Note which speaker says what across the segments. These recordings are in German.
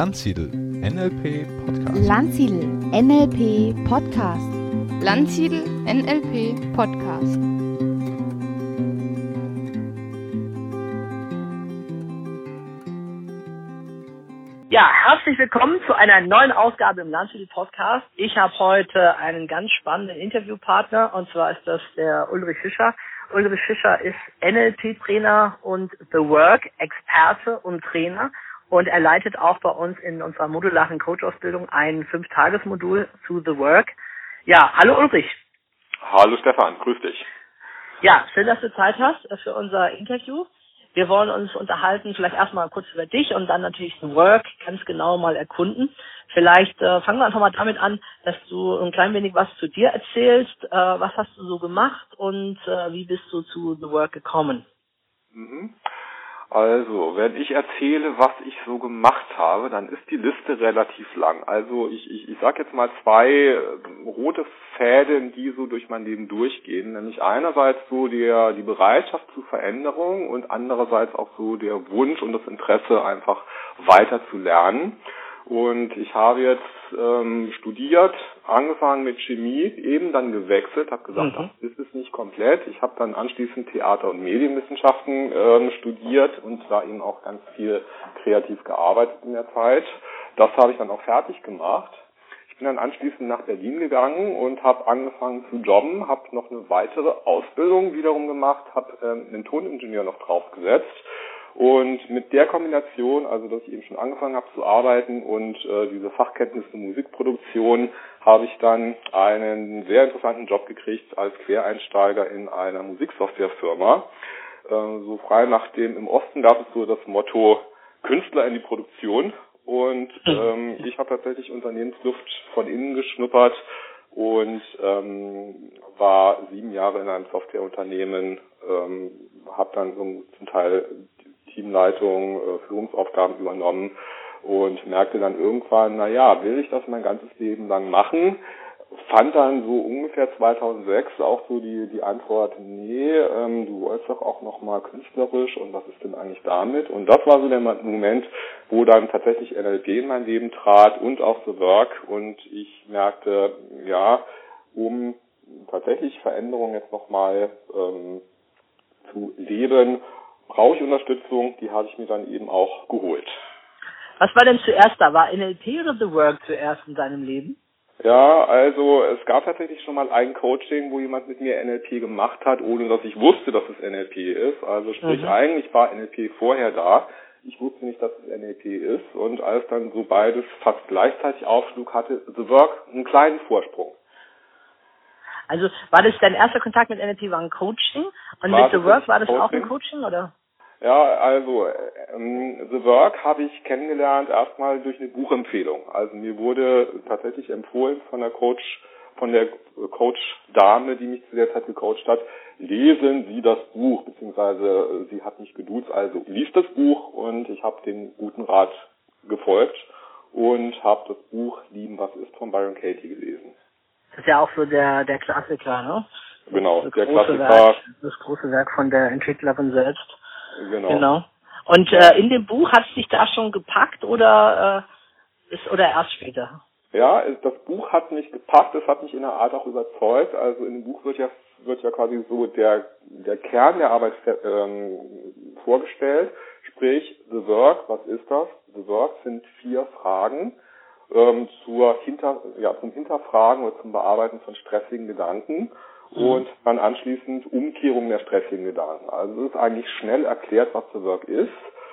Speaker 1: Landsiedel NLP Podcast.
Speaker 2: Landsiedel NLP Podcast.
Speaker 3: Landsiedel NLP Podcast.
Speaker 4: Ja, herzlich willkommen zu einer neuen Ausgabe im Landsiedel Podcast. Ich habe heute einen ganz spannenden Interviewpartner und zwar ist das der Ulrich Fischer. Ulrich Fischer ist NLP-Trainer und The Work-Experte und Trainer und er leitet auch bei uns in unserer modularen Coach-Ausbildung ein Fünf-Tages-Modul zu The Work. Ja, hallo Ulrich.
Speaker 5: Hallo Stefan, grüß dich.
Speaker 4: Ja, schön, dass du Zeit hast für unser Interview. Wir wollen uns unterhalten, vielleicht erstmal kurz über dich und dann natürlich The Work ganz genau mal erkunden. Vielleicht äh, fangen wir einfach mal damit an, dass du ein klein wenig was zu dir erzählst. Äh, was hast du so gemacht und äh, wie bist du zu The Work gekommen?
Speaker 5: Mhm. Also, wenn ich erzähle, was ich so gemacht habe, dann ist die Liste relativ lang. Also ich, ich, ich sage jetzt mal zwei äh, rote Fäden, die so durch mein Leben durchgehen. Nämlich einerseits so der, die Bereitschaft zur Veränderung und andererseits auch so der Wunsch und das Interesse einfach weiter zu lernen. Und ich habe jetzt ähm, studiert, angefangen mit Chemie, eben dann gewechselt, habe gesagt, mhm. das ist es nicht komplett. Ich habe dann anschließend Theater- und Medienwissenschaften ähm, studiert und da eben auch ganz viel kreativ gearbeitet in der Zeit. Das habe ich dann auch fertig gemacht. Ich bin dann anschließend nach Berlin gegangen und habe angefangen zu jobben, habe noch eine weitere Ausbildung wiederum gemacht, habe ähm, einen Toningenieur noch draufgesetzt und mit der Kombination, also dass ich eben schon angefangen habe zu arbeiten und äh, diese Fachkenntnisse Musikproduktion, habe ich dann einen sehr interessanten Job gekriegt als Quereinsteiger in einer Musiksoftwarefirma. Äh, so frei nach dem, im Osten gab es so das Motto Künstler in die Produktion. Und ähm, ich habe tatsächlich Unternehmensluft von innen geschnuppert und ähm, war sieben Jahre in einem Softwareunternehmen, ähm, habe dann zum Teil Teamleitung, äh, Führungsaufgaben übernommen und merkte dann irgendwann, na ja, will ich das mein ganzes Leben lang machen? Fand dann so ungefähr 2006 auch so die, die Antwort, nee, ähm, du wolltest doch auch nochmal künstlerisch und was ist denn eigentlich damit? Und das war so der Moment, wo dann tatsächlich NLP in mein Leben trat und auch The Work und ich merkte, ja, um tatsächlich Veränderungen jetzt nochmal ähm, zu leben, brauche ich Unterstützung, die habe ich mir dann eben auch geholt.
Speaker 4: Was war denn zuerst da? War NLP oder The Work zuerst in deinem Leben?
Speaker 5: Ja, also es gab tatsächlich schon mal ein Coaching, wo jemand mit mir NLP gemacht hat, ohne dass ich wusste, dass es NLP ist. Also sprich, mhm. eigentlich war NLP vorher da. Ich wusste nicht, dass es NLP ist. Und als dann so beides fast gleichzeitig aufschlug, hatte The Work einen kleinen Vorsprung.
Speaker 4: Also war das dein erster Kontakt mit NLP, war ein Coaching? Und war mit The Work war das Coaching? auch ein Coaching, oder?
Speaker 5: Ja, also ähm, The Work habe ich kennengelernt erstmal durch eine Buchempfehlung. Also mir wurde tatsächlich empfohlen von der Coach, von der Coach-Dame, die mich zu der Zeit gecoacht hat, lesen Sie das Buch, beziehungsweise sie hat mich geduzt, also liest das Buch und ich habe dem guten Rat gefolgt und habe das Buch Lieben, was ist von Byron Katie gelesen.
Speaker 4: Das ist ja auch so der, der Klassiker, ne?
Speaker 5: Genau,
Speaker 4: das
Speaker 5: der Klassiker.
Speaker 4: Werk, das große Werk von der Entwicklerin selbst.
Speaker 5: Genau.
Speaker 4: genau. Und äh, in dem Buch hat es dich da schon gepackt oder äh, ist oder erst später?
Speaker 5: Ja, das Buch hat mich gepackt, es hat mich in der Art auch überzeugt. Also in dem Buch wird ja wird ja quasi so der der Kern der Arbeit ähm, vorgestellt. Sprich, The Work, was ist das? The Work sind vier Fragen ähm, zur Hinter, ja, zum Hinterfragen oder zum Bearbeiten von stressigen Gedanken. Und dann anschließend Umkehrung der stressigen Gedanken. Also es ist eigentlich schnell erklärt, was The Work ist.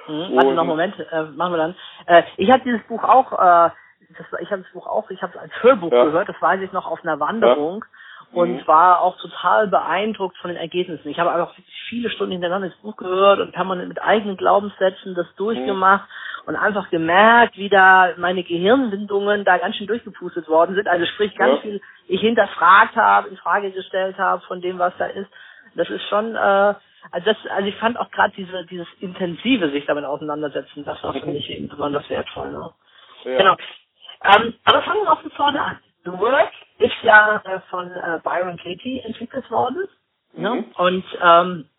Speaker 4: Mhm. Warte noch einen Moment, äh, machen wir dann. Äh, ich habe dieses Buch auch, äh, das, ich habe das Buch auch, ich habe es als Hörbuch ja. gehört, das weiß ich noch auf einer Wanderung. Ja und mhm. war auch total beeindruckt von den Ergebnissen. Ich habe einfach viele Stunden hintereinander das Buch gehört und permanent mit eigenen Glaubenssätzen das durchgemacht mhm. Und einfach gemerkt, wie da meine Gehirnwindungen da ganz schön durchgepustet worden sind. Also sprich ganz ja. viel ich hinterfragt habe, in Frage gestellt habe von dem, was da ist. Das ist schon, äh, also das, also ich fand auch gerade diese dieses intensive sich damit auseinandersetzen, das war für mich eben besonders wertvoll. Ne? Ja. Genau. Ähm, aber fangen wir auch von vorne an. The Work ist ja äh, von äh, Byron Katie entwickelt worden. Ne? Mhm. Und ähm,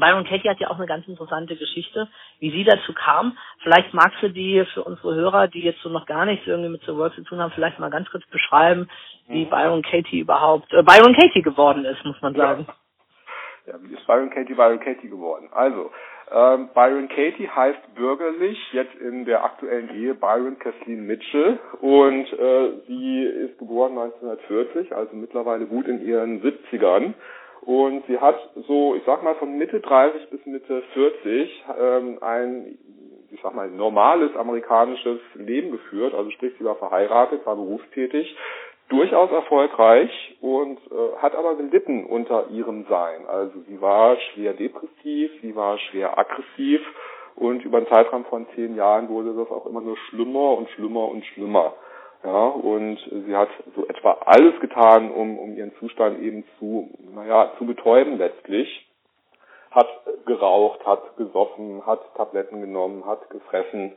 Speaker 4: Byron Katie hat ja auch eine ganz interessante Geschichte, wie sie dazu kam. Vielleicht magst du die für unsere Hörer, die jetzt so noch gar nichts irgendwie mit The Work zu tun haben, vielleicht mal ganz kurz beschreiben, wie mhm. Byron Katie überhaupt äh, Byron Katie geworden ist, muss man sagen.
Speaker 5: Ja, ja wie ist Byron Katie Byron Katie geworden? Also, ähm, Byron Katie heißt bürgerlich jetzt in der aktuellen Ehe Byron Kathleen Mitchell und äh, sie ist geboren 1940, also mittlerweile gut in ihren 70ern und sie hat so, ich sag mal, von Mitte 30 bis Mitte 40 ähm, ein, ich sag mal, normales amerikanisches Leben geführt. Also sprich, sie war verheiratet, war berufstätig, durchaus erfolgreich und äh, hat aber gelitten unter ihrem Sein. Also sie war schwer depressiv, sie war schwer aggressiv und über einen Zeitraum von zehn Jahren wurde das auch immer nur schlimmer und schlimmer und schlimmer. Ja, und sie hat so etwa alles getan, um, um ihren Zustand eben zu, naja, zu betäuben letztlich. Hat geraucht, hat gesoffen, hat Tabletten genommen, hat gefressen.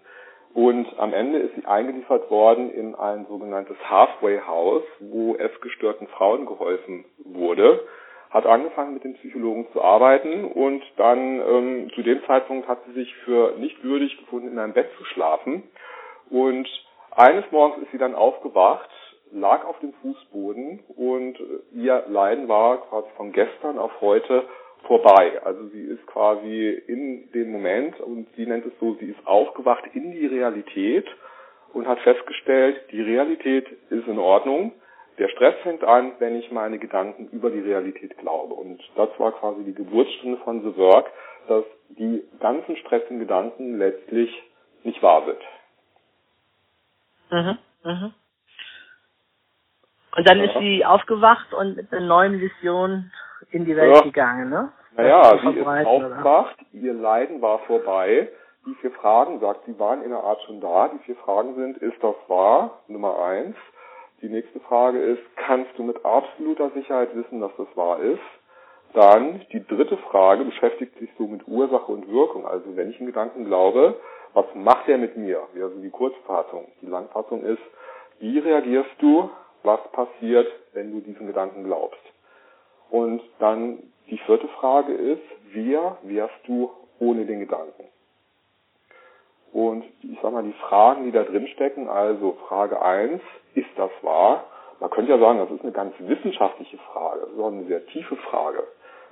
Speaker 5: Und am Ende ist sie eingeliefert worden in ein sogenanntes Halfway House, wo essgestörten Frauen geholfen wurde. Hat angefangen mit den Psychologen zu arbeiten und dann ähm, zu dem Zeitpunkt hat sie sich für nicht würdig gefunden, in einem Bett zu schlafen. Und eines Morgens ist sie dann aufgewacht, lag auf dem Fußboden und ihr Leiden war quasi von gestern auf heute vorbei. Also sie ist quasi in dem Moment und sie nennt es so, sie ist aufgewacht in die Realität und hat festgestellt, die Realität ist in Ordnung. Der Stress fängt an, wenn ich meine Gedanken über die Realität glaube. Und das war quasi die Geburtsstunde von The Work, dass die ganzen stressigen Gedanken letztlich nicht wahr sind.
Speaker 4: Mhm. Mhm. Und dann ja. ist sie aufgewacht und mit einer neuen Vision in die Welt ja. gegangen, ne?
Speaker 5: Naja, sie ist aufgewacht, ihr Leiden war vorbei. Die vier Fragen, sagt sie, waren in der Art schon da. Die vier Fragen sind, ist das wahr? Nummer eins. Die nächste Frage ist, kannst du mit absoluter Sicherheit wissen, dass das wahr ist? Dann die dritte Frage beschäftigt sich so mit Ursache und Wirkung. Also wenn ich einen Gedanken glaube, was macht er mit mir? Also die Kurzfassung. Die Langfassung ist, wie reagierst du? Was passiert, wenn du diesen Gedanken glaubst? Und dann die vierte Frage ist, wer wärst du ohne den Gedanken? Und ich sag mal, die Fragen, die da drin stecken, also Frage eins, ist das wahr? Man könnte ja sagen, das ist eine ganz wissenschaftliche Frage, das ist auch eine sehr tiefe Frage.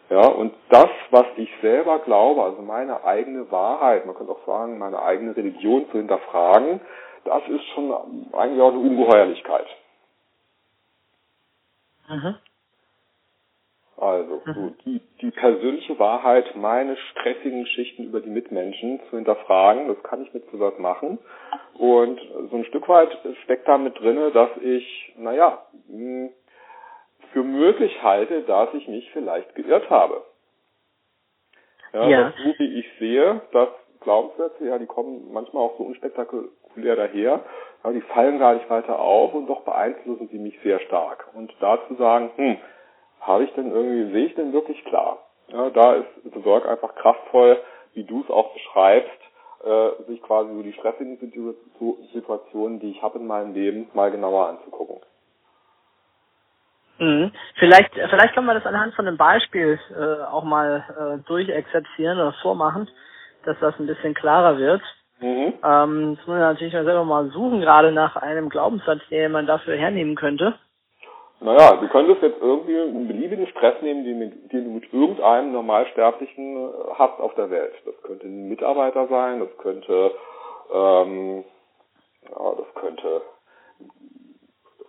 Speaker 5: Ja, und das, was ich selber glaube, also meine eigene Wahrheit, man könnte auch sagen, meine eigene Religion zu hinterfragen, das ist schon eigentlich auch eine Ungeheuerlichkeit. Mhm. Also, so die, die persönliche Wahrheit, meine stressigen Geschichten über die Mitmenschen zu hinterfragen, das kann ich mit sowas machen. Und so ein Stück weit steckt da mit drinne, dass ich, naja, mh, für möglich halte, dass ich mich vielleicht geirrt habe. Ja, ja. so wie ich sehe, dass Glaubenssätze, ja, die kommen manchmal auch so unspektakulär daher, aber die fallen gar nicht weiter auf und doch beeinflussen sie mich sehr stark. Und da zu sagen, hm, habe ich denn irgendwie, sehe ich denn wirklich klar? Ja, da ist The Work einfach kraftvoll, wie du es auch beschreibst, äh, sich quasi so die stressigen Situationen, die ich habe in meinem Leben, mal genauer anzugucken.
Speaker 4: Mhm. Vielleicht, vielleicht kann man das anhand von einem Beispiel äh, auch mal äh, durchexerzieren oder vormachen, dass das ein bisschen klarer wird. Mhm. Ähm, das muss man natürlich selber mal suchen, gerade nach einem Glaubenssatz, den man dafür hernehmen könnte.
Speaker 5: Naja, du könntest jetzt irgendwie einen beliebigen Stress nehmen, den, den du mit irgendeinem Normalsterblichen äh, hast auf der Welt. Das könnte ein Mitarbeiter sein, das könnte, ähm, ja, das könnte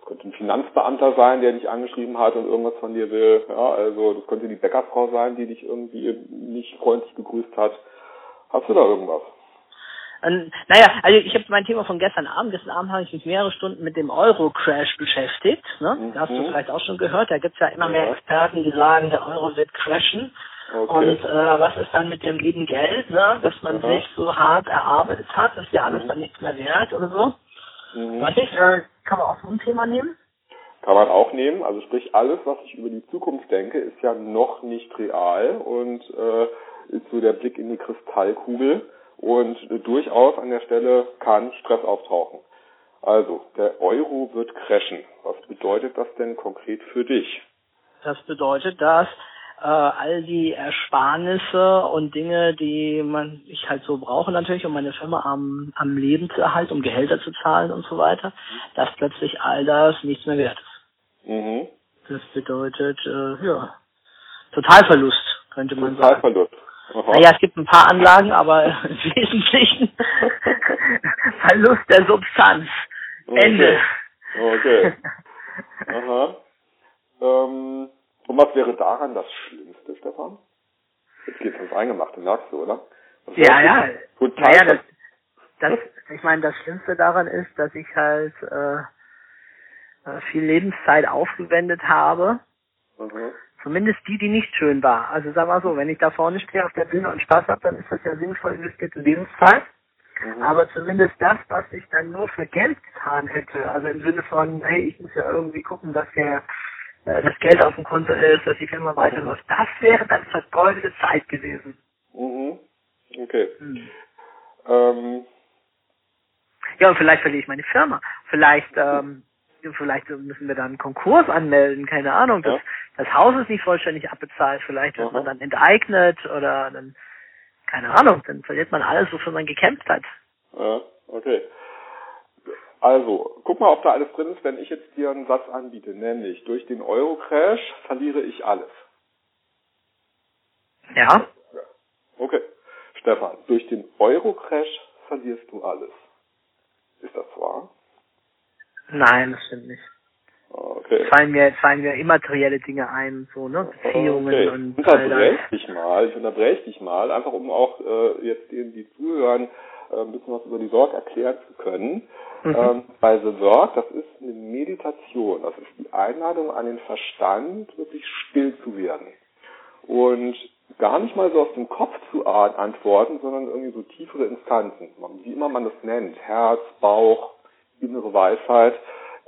Speaker 5: könnte ein Finanzbeamter sein, der dich angeschrieben hat und irgendwas von dir will. Ja, also das könnte die Bäckerfrau sein, die dich irgendwie nicht freundlich begrüßt hat. Hast du da irgendwas?
Speaker 4: Ähm, naja, also ich habe mein Thema von gestern Abend. Gestern Abend habe ich mich mehrere Stunden mit dem Euro-Crash beschäftigt. Ne? Mhm. Da hast du vielleicht auch schon gehört. Da gibt's ja immer mehr Experten, die sagen, der Euro wird crashen. Okay. Und äh, was ist dann mit dem lieben Geld, ne? das man Aha. sich so hart erarbeitet hat? Das ist ja alles mhm. dann nichts mehr wert oder so. Mhm. Was ich, äh, kann man auch so ein Thema nehmen?
Speaker 5: Kann man auch nehmen. Also sprich, alles, was ich über die Zukunft denke, ist ja noch nicht real und äh, ist so der Blick in die Kristallkugel und äh, durchaus an der Stelle kann Stress auftauchen. Also, der Euro wird crashen. Was bedeutet das denn konkret für dich?
Speaker 4: Das bedeutet, dass äh, all die Ersparnisse und Dinge, die man ich halt so brauche natürlich, um meine Firma am, am Leben zu erhalten, um Gehälter zu zahlen und so weiter, dass plötzlich all das nichts mehr wert ist.
Speaker 5: Mhm.
Speaker 4: Das bedeutet, äh, ja, Totalverlust, könnte man sagen.
Speaker 5: Totalverlust.
Speaker 4: Naja, es gibt ein paar Anlagen, aber im Wesentlichen Verlust der Substanz. Ende.
Speaker 5: Okay. Aha. Ähm, und was wäre daran das Schlimmste, Stefan? Jetzt geht's ins Eingemachte, merkst du, oder?
Speaker 4: Ja, ja.
Speaker 5: Total
Speaker 4: Naja, das, das, ich meine, das Schlimmste daran ist, dass ich halt äh, äh, viel Lebenszeit aufgewendet habe.
Speaker 5: Mhm.
Speaker 4: Zumindest die, die nicht schön war. Also sag mal so, wenn ich da vorne stehe auf der Bühne und Spaß habe, dann ist das ja sinnvoll investierte Lebenszeit.
Speaker 5: Mhm.
Speaker 4: Aber zumindest das, was ich dann nur für Geld getan hätte, also im Sinne von, hey, ich muss ja irgendwie gucken, dass der das Geld auf dem Konto ist, dass die Firma weiterläuft, das wäre dann vergeudete Zeit gewesen.
Speaker 5: Mhm. Okay.
Speaker 4: Hm.
Speaker 5: Ähm,
Speaker 4: Ja, und vielleicht verliere ich meine Firma. Vielleicht, ähm, vielleicht müssen wir dann einen Konkurs anmelden, keine Ahnung. Das,
Speaker 5: Ja.
Speaker 4: das Haus ist nicht vollständig abbezahlt. Vielleicht wird
Speaker 5: Aha.
Speaker 4: man dann enteignet oder dann, keine Ahnung, dann verliert man alles, wofür man gekämpft hat.
Speaker 5: ja, okay. Also, guck mal, ob da alles drin ist, wenn ich jetzt dir einen Satz anbiete, nämlich durch den Euro-Crash verliere ich alles.
Speaker 4: Ja?
Speaker 5: Okay. Stefan, durch den Euro-Crash verlierst du alles. Ist das wahr?
Speaker 4: Nein, das stimmt nicht.
Speaker 5: Okay.
Speaker 4: Fallen mir, fallen mir immaterielle Dinge ein, so, ne? Beziehungen
Speaker 5: okay.
Speaker 4: und
Speaker 5: unterbreche dich mal, ich unterbreche dich mal, einfach um auch äh, jetzt denen, die zuhören, äh, ein bisschen was über die Sorg erklären zu können.
Speaker 4: Mhm.
Speaker 5: Ähm, bei The Sorg, das ist eine Meditation, das ist die Einladung an den Verstand, wirklich still zu werden. Und gar nicht mal so aus dem Kopf zu antworten, sondern irgendwie so tiefere Instanzen, wie immer man das nennt, Herz, Bauch, innere Weisheit,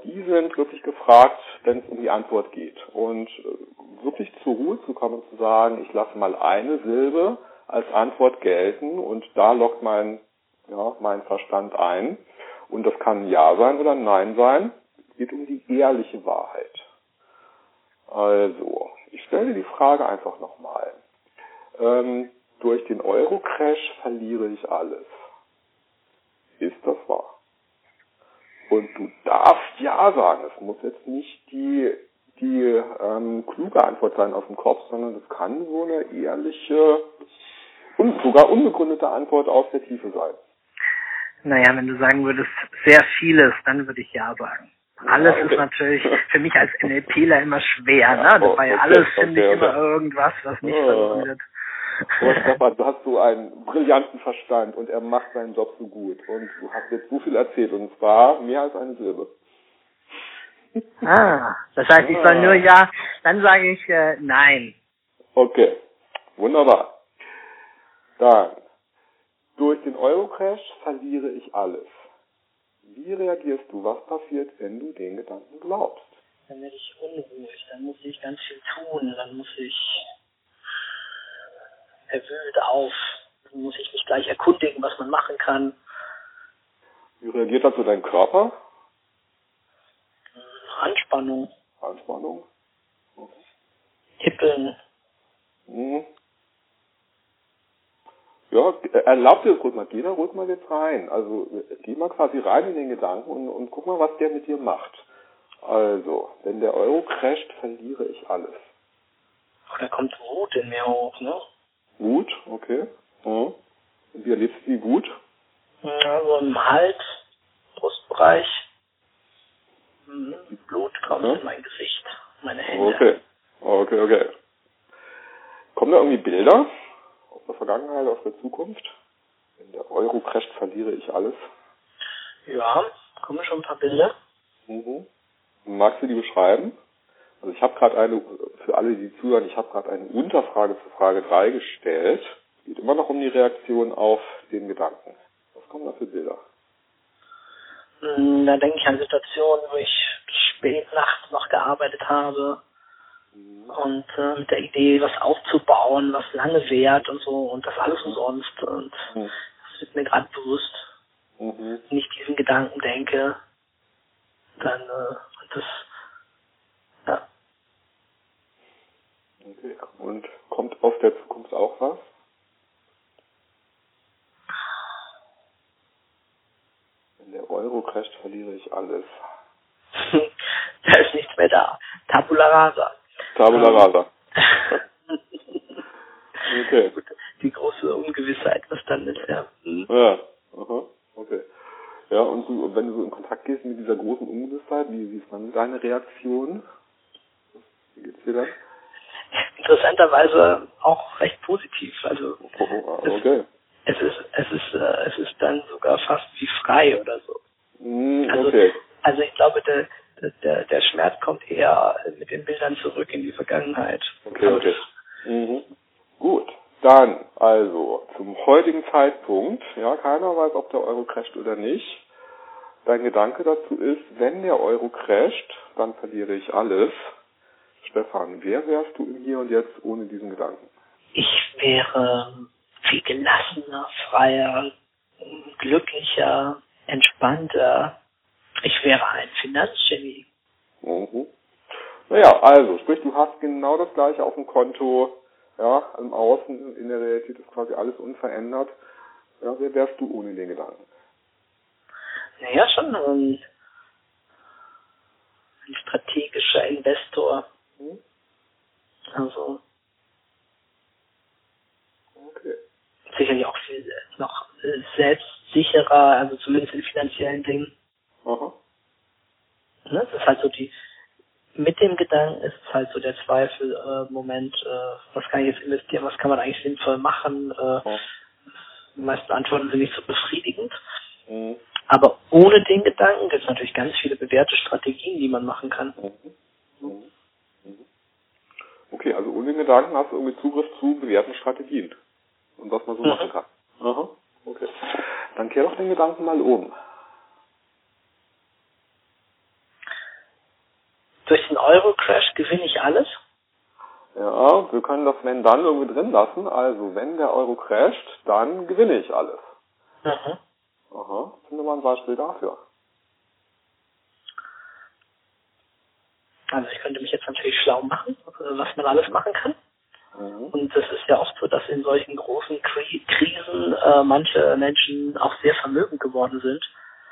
Speaker 5: die sind wirklich gefragt, wenn es um die Antwort geht. Und äh, wirklich zur Ruhe zu kommen und zu sagen, ich lasse mal eine Silbe als Antwort gelten und da lockt mein, ja, mein Verstand ein. Und das kann ein Ja sein oder ein Nein sein. Es geht um die ehrliche Wahrheit. Also, ich stelle die Frage einfach nochmal. Ähm, durch den Euro-Crash verliere ich alles. Ist das wahr? Und du darfst ja sagen. Es muss jetzt nicht die, die ähm, kluge Antwort sein aus dem Kopf, sondern es kann so eine ehrliche und sogar unbegründete Antwort aus der Tiefe sein.
Speaker 4: Naja, wenn du sagen würdest, sehr vieles, dann würde ich ja sagen. Alles
Speaker 5: okay.
Speaker 4: ist natürlich für mich als NLPler immer schwer,
Speaker 5: Ja,
Speaker 4: ne?
Speaker 5: oh,
Speaker 4: Dabei
Speaker 5: okay,
Speaker 4: alles
Speaker 5: okay,
Speaker 4: finde ich immer irgendwas, was nicht verwendet.
Speaker 5: Oh, Stefan, du hast so einen brillanten Verstand und er macht seinen Job so gut. Und du hast jetzt so viel erzählt und zwar mehr als eine Silbe.
Speaker 4: Ah, das heißt, ich soll
Speaker 5: Ah.
Speaker 4: nur ja, dann sage ich äh, nein.
Speaker 5: Okay, wunderbar. Dann, durch den Euro-Crash verliere ich alles. Wie reagierst du? Was passiert, wenn du den Gedanken glaubst?
Speaker 4: Dann werde ich unruhig, dann muss ich ganz viel tun, dann muss ich erwühlt auf, dann muss ich mich gleich erkundigen, was man machen kann.
Speaker 5: Wie reagiert dazu dein Körper?
Speaker 4: Anspannung,
Speaker 5: Anspannung?
Speaker 4: Tippeln.
Speaker 5: Hm. Ja, erlaub dir das ruhig mal. Geh da ruhig mal jetzt rein. Also geh mal quasi rein in den Gedanken und, und guck mal, was der mit dir macht. Also, wenn der Euro crasht, verliere ich alles.
Speaker 4: Oder kommt Wut in mir hoch, ne?
Speaker 5: Wut, okay. Hm. Und Wie erlebst du die Wut?
Speaker 4: Ja, so im Hals, Brustbereich. Mhm. Blut kommt
Speaker 5: Ja.
Speaker 4: in mein Gesicht, meine Hände.
Speaker 5: Okay. Okay, okay. Kommen da irgendwie Bilder der Vergangenheit, aus der Zukunft? Wenn der Euro crasht, verliere ich alles.
Speaker 4: Ja, kommen schon ein paar Bilder.
Speaker 5: Mhm. Magst du die beschreiben? Also ich habe gerade eine, für alle, die zuhören, ich habe gerade eine Unterfrage zu Frage 3 gestellt. Es geht immer noch um die Reaktion auf den Gedanken. Was kommen da für Bilder?
Speaker 4: Hm, Da denke ich an Situationen, wo ich spät nachts noch gearbeitet habe und äh, mit der Idee, was aufzubauen, was lange währt und so und das alles umsonst. Und
Speaker 5: Mhm.
Speaker 4: das wird mir gerade bewusst.
Speaker 5: Mhm.
Speaker 4: Wenn ich diesen Gedanken denke, dann äh, das ja,
Speaker 5: Okay. Und kommt aus der Zukunft auch was? Wenn der Euro crasht, verliere ich alles.
Speaker 4: da ist nichts mehr da. Tabula rasa.
Speaker 5: Tabula rasa. okay.
Speaker 4: Die große Ungewissheit, was dann ist, ja. Hm.
Speaker 5: Ja, aha, okay. Ja, und du, wenn du so in Kontakt gehst mit dieser großen Ungewissheit, wie, wie ist dann deine Reaktion? Wie geht's dir dann?
Speaker 4: Interessanterweise auch recht positiv. Also
Speaker 5: Oh, oh, okay.
Speaker 4: es ist es ist äh, es ist dann sogar fast wie frei oder so.
Speaker 5: Hm,
Speaker 4: Also
Speaker 5: okay.
Speaker 4: also ich glaube der der- der Schmerz kommt eher mit den Bildern zurück in die Vergangenheit.
Speaker 5: Okay, okay. Mhm. Gut. Dann, also, zum heutigen Zeitpunkt, ja, keiner weiß, ob der Euro crasht oder nicht. Dein Gedanke dazu ist, wenn der Euro crasht, dann verliere ich alles. Stefan, wer wärst du im Hier und Jetzt ohne diesen Gedanken?
Speaker 4: Ich wäre viel gelassener, freier, glücklicher, entspannter. Ich wäre ein Finanzgenie.
Speaker 5: Mhm. Naja, also, sprich, du hast genau das gleiche auf dem Konto, ja, im Außen, in der Realität ist quasi alles unverändert. Ja, wer wärst du ohne den Gedanken?
Speaker 4: Naja, schon ein, ein strategischer Investor.
Speaker 5: Hm?
Speaker 4: Also
Speaker 5: Okay.
Speaker 4: sicherlich auch viel noch selbstsicherer, also zumindest in finanziellen Dingen.
Speaker 5: Aha.
Speaker 4: Ne? Das ist halt so die, mit dem Gedanken ist es halt so der Zweifel, äh, Moment, äh, was kann ich jetzt investieren, was kann man eigentlich sinnvoll machen. Äh,
Speaker 5: Ja.
Speaker 4: die meisten Antworten sind nicht so befriedigend.
Speaker 5: Mhm.
Speaker 4: Aber ohne den Gedanken gibt es natürlich ganz viele bewährte Strategien, die man machen kann.
Speaker 5: Mhm. Mhm. Mhm. Okay, also ohne den Gedanken hast du irgendwie Zugriff zu bewährten Strategien und was man so
Speaker 4: Mhm.
Speaker 5: machen kann. Aha, okay. Dann kehr doch den Gedanken mal um.
Speaker 4: Durch den Euro-Crash gewinne ich alles.
Speaker 5: Ja, wir können das wenn dann irgendwie drin lassen. Also wenn der Euro crasht, dann gewinne ich alles.
Speaker 4: Mhm.
Speaker 5: Aha, finde mal ein Beispiel dafür.
Speaker 4: Also ich könnte mich jetzt natürlich schlau machen, was man alles machen kann.
Speaker 5: Mhm.
Speaker 4: Und es ist ja oft so, dass in solchen großen Kri Krisen äh, manche Menschen auch sehr vermögend geworden sind,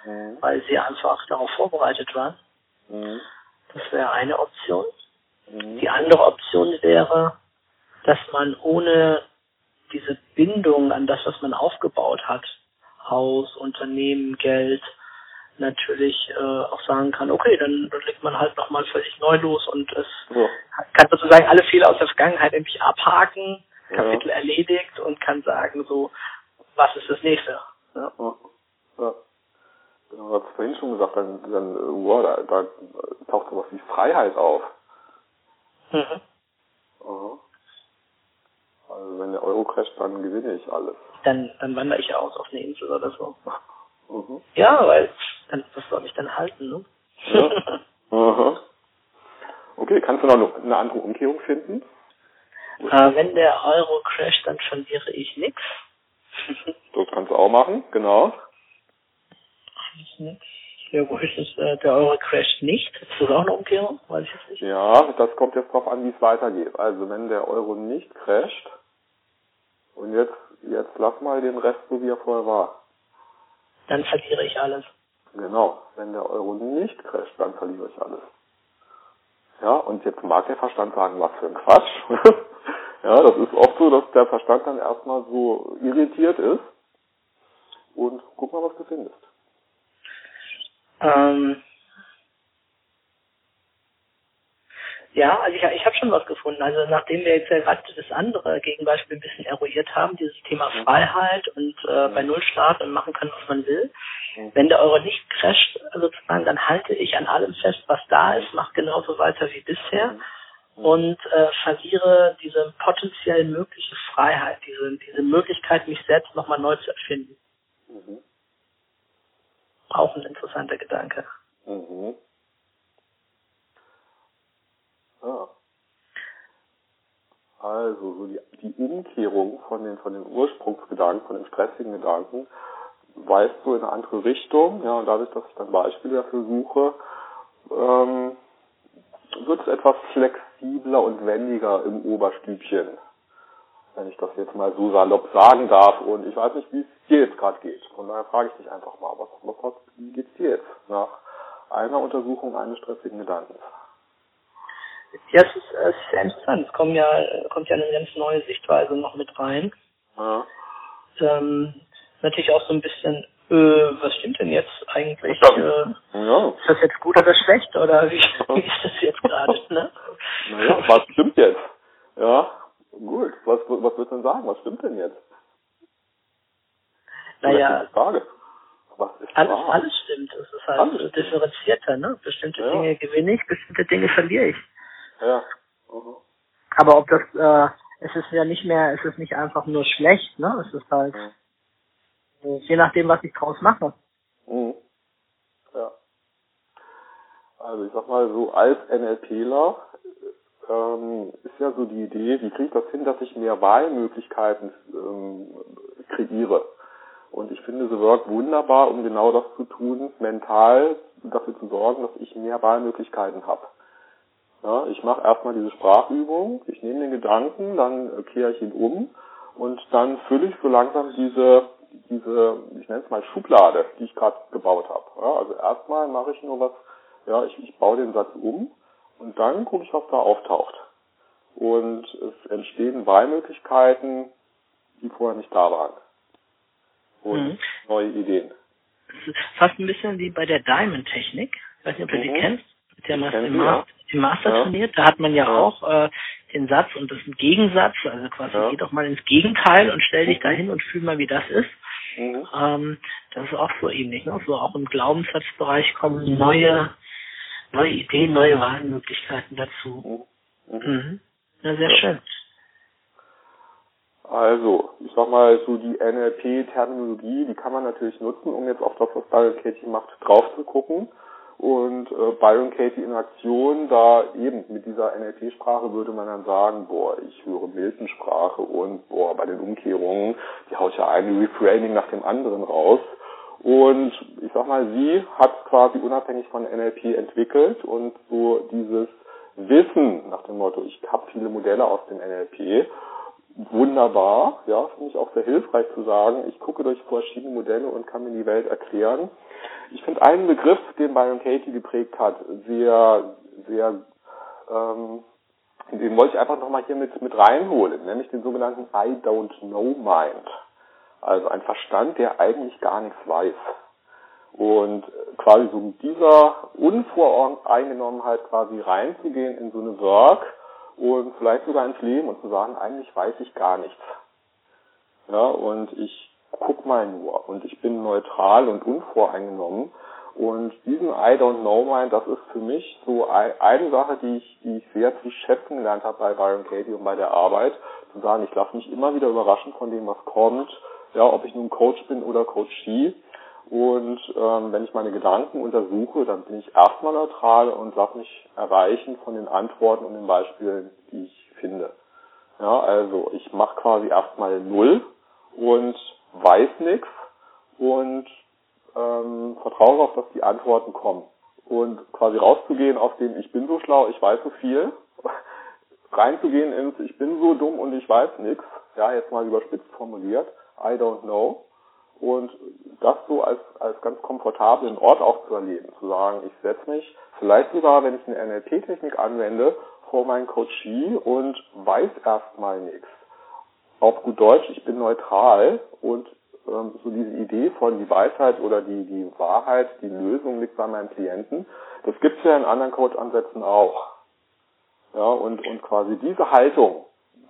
Speaker 5: Mhm.
Speaker 4: weil sie einfach darauf vorbereitet waren.
Speaker 5: Mhm.
Speaker 4: Das wäre eine Option.
Speaker 5: Mhm.
Speaker 4: Die andere Option wäre, dass man ohne diese Bindung an das, was man aufgebaut hat, Haus, Unternehmen, Geld, natürlich äh, auch sagen kann, okay, dann, dann legt man halt nochmal völlig neu los und es
Speaker 5: Ja.
Speaker 4: kann sozusagen alle Fehler aus der Vergangenheit nämlich abhaken,
Speaker 5: Ja.
Speaker 4: Kapitel erledigt und kann sagen so, was ist das nächste? Ja.
Speaker 5: Ja. Genau, du hast vorhin schon gesagt, dann, dann äh, wow, da, da taucht sowas wie Freiheit auf.
Speaker 4: Mhm.
Speaker 5: Aha. Also wenn der Euro crasht, dann gewinne ich alles.
Speaker 4: Dann, dann wandere ich aus auf eine Insel oder so.
Speaker 5: Mhm.
Speaker 4: Ja, weil dann, was soll ich dann halten, ne?
Speaker 5: Ja. Aha. Okay, kannst du noch eine andere Umkehrung finden?
Speaker 4: Äh, wenn der Euro crasht, dann verliere ich nichts.
Speaker 5: Das kannst du auch machen, genau.
Speaker 4: Ja, wo ist es? Äh, der Euro crasht nicht. Ist das auch eine Umkehrung? Weiß ich jetzt nicht.
Speaker 5: Ja, das kommt jetzt drauf an, wie es weitergeht. Also wenn der Euro nicht crasht, und jetzt, jetzt lass mal den Rest so wie er vorher war.
Speaker 4: Dann verliere ich alles.
Speaker 5: Genau, wenn der Euro nicht crasht, dann verliere ich alles. Ja, und jetzt mag der Verstand sagen, was für ein Quatsch. ja, das ist oft so, dass der Verstand dann erstmal so irritiert ist. Und guck mal, was du findest.
Speaker 4: Ähm, ja, also ich, ich habe schon was gefunden. Also nachdem wir jetzt ja gerade das andere Gegenbeispiel ein bisschen eruiert haben, dieses Thema Freiheit und äh, bei Null starten und machen kann, was man will. Wenn der Euro nicht crasht, sozusagen, dann halte ich an allem fest, was da ist, mache genauso weiter wie bisher und äh, verliere diese potenziell mögliche Freiheit, diese, diese Möglichkeit, mich selbst nochmal neu zu erfinden. Auch ein interessanter Gedanke.
Speaker 5: Mhm. Ja. Also, so die, die Umkehrung von den, von den Ursprungsgedanken, von den stressigen Gedanken, weist so in eine andere Richtung, ja, und dadurch, dass ich dann Beispiele dafür suche, ähm, wird es etwas flexibler und wendiger im Oberstübchen. Wenn ich das jetzt mal so salopp sagen darf. Und ich weiß nicht, wie es dir jetzt gerade geht. Von daher frage ich dich einfach mal, was, was, was wie geht's dir jetzt nach einer Untersuchung eines stressigen Gedankens?
Speaker 4: Ja, es ist, es ist sehr interessant. Es kommt ja, kommt ja eine ganz neue Sichtweise noch mit rein.
Speaker 5: Ja.
Speaker 4: Ähm, natürlich auch so ein bisschen, äh, was stimmt denn jetzt eigentlich?
Speaker 5: Ja.
Speaker 4: Äh,
Speaker 5: Ja.
Speaker 4: ist das jetzt gut oder schlecht oder wie, wie ist das jetzt gerade? Ne?
Speaker 5: Naja, was stimmt jetzt? Ja, gut. Was, was würdest du denn sagen? Was stimmt denn jetzt?
Speaker 4: Naja,
Speaker 5: die Frage. Was ist
Speaker 4: alles,
Speaker 5: wahr?
Speaker 4: alles stimmt. Es ist halt
Speaker 5: Alles
Speaker 4: differenzierter, ne? Bestimmte
Speaker 5: Ja.
Speaker 4: Dinge gewinne ich, bestimmte Dinge verliere ich.
Speaker 5: Ja. Mhm.
Speaker 4: Aber ob das, äh, es ist ja nicht mehr, es ist nicht einfach nur schlecht, ne? Es ist halt,
Speaker 5: Mhm.
Speaker 4: je nachdem, was ich draus mache.
Speaker 5: Mhm. Ja. Also ich sag mal so, als NLPler ähm, ist ja so die Idee, wie kriege ich das hin, dass ich mehr Wahlmöglichkeiten ähm, kreiere. Und ich finde The Work wunderbar, um genau das zu tun, mental dafür zu sorgen, dass ich mehr Wahlmöglichkeiten habe. Ja, ich mache erstmal diese Sprachübung, ich nehme den Gedanken, dann kehre ich ihn um und dann fülle ich so langsam diese, diese, ich nenne es mal Schublade, die ich gerade gebaut habe. Ja, also erstmal mache ich nur was, ja, ich, ich baue den Satz um und dann gucke ich, was da auftaucht. Und es entstehen Wahlmöglichkeiten, die vorher nicht da waren. Und
Speaker 4: Mhm.
Speaker 5: neue Ideen.
Speaker 4: Es ist fast ein bisschen wie bei der Diamond-Technik. Ich weiß nicht, ob du die
Speaker 5: Mhm.
Speaker 4: kennst. Mit der man
Speaker 5: kenn
Speaker 4: im, Master, im Master
Speaker 5: Ja.
Speaker 4: trainiert. Da hat man ja,
Speaker 5: Ja.
Speaker 4: auch äh, den Satz und das ist ein Gegensatz. Also quasi
Speaker 5: Ja.
Speaker 4: geh doch mal ins Gegenteil und stell dich
Speaker 5: Mhm.
Speaker 4: dahin und fühl mal, wie das ist.
Speaker 5: Mhm.
Speaker 4: Ähm, das ist auch so ähnlich. Ne? So auch im Glaubenssatzbereich kommen neue, neue Ideen, neue Wahlmöglichkeiten dazu.
Speaker 5: Mhm.
Speaker 4: Mhm. Ja, sehr
Speaker 5: Ja.
Speaker 4: schön.
Speaker 5: Also, ich sag mal, so die NLP-Terminologie, die kann man natürlich nutzen, um jetzt auf das, was Byron Katie macht, drauf zu gucken. Und äh, Byron Katie in Aktion, da eben mit dieser NLP-Sprache würde man dann sagen, boah, ich höre Milton-Sprache und boah, bei den Umkehrungen, die haut ja ein Reframing nach dem anderen raus. Und ich sag mal, sie hat quasi unabhängig von NLP entwickelt und so dieses Wissen nach dem Motto, ich habe viele Modelle aus dem NLP, wunderbar, ja, finde ich auch sehr hilfreich zu sagen, ich gucke durch verschiedene Modelle und kann mir die Welt erklären. Ich finde einen Begriff, den Byron Katie geprägt hat, sehr, sehr, ähm, den wollte ich einfach nochmal hier mit, mit reinholen, nämlich den sogenannten I don't know mind. Also ein Verstand, der eigentlich gar nichts weiß. Und quasi so mit dieser Unvoreingenommenheit quasi reinzugehen in so eine Work und vielleicht sogar ins Leben und zu sagen, eigentlich weiß ich gar nichts. Ja, und ich guck mal nur und ich bin neutral und unvoreingenommen. Und diesen I don't know mind, das ist für mich so eine Sache, die ich, die ich sehr zu schätzen gelernt habe bei Byron Katie und bei der Arbeit, zu sagen, ich lasse mich immer wieder überraschen von dem, was kommt, ja, ob ich nun Coach bin oder Coachee. Und ähm, wenn ich meine Gedanken untersuche, dann bin ich erstmal neutral und lasse mich erreichen von den Antworten und den Beispielen, die ich finde. Ja, also ich mache quasi erstmal null und weiß nichts und ähm, vertraue darauf, dass die Antworten kommen. Und quasi rauszugehen aus dem Ich bin so schlau, ich weiß so viel, reinzugehen ins Ich bin so dumm und ich weiß nichts, ja, jetzt mal überspitzt formuliert, I don't know, und das so als, als ganz komfortablen Ort auch zu erleben, zu sagen, ich setze mich vielleicht sogar, wenn ich eine NLP-Technik anwende, vor meinen Coachie und weiß erstmal nichts. Auf gut Deutsch, ich bin neutral und ähm, so diese Idee von die Weisheit oder die, die Wahrheit, die Lösung liegt bei meinem Klienten, das gibt es ja in anderen Coach-Ansätzen auch. Ja, und, und quasi diese Haltung,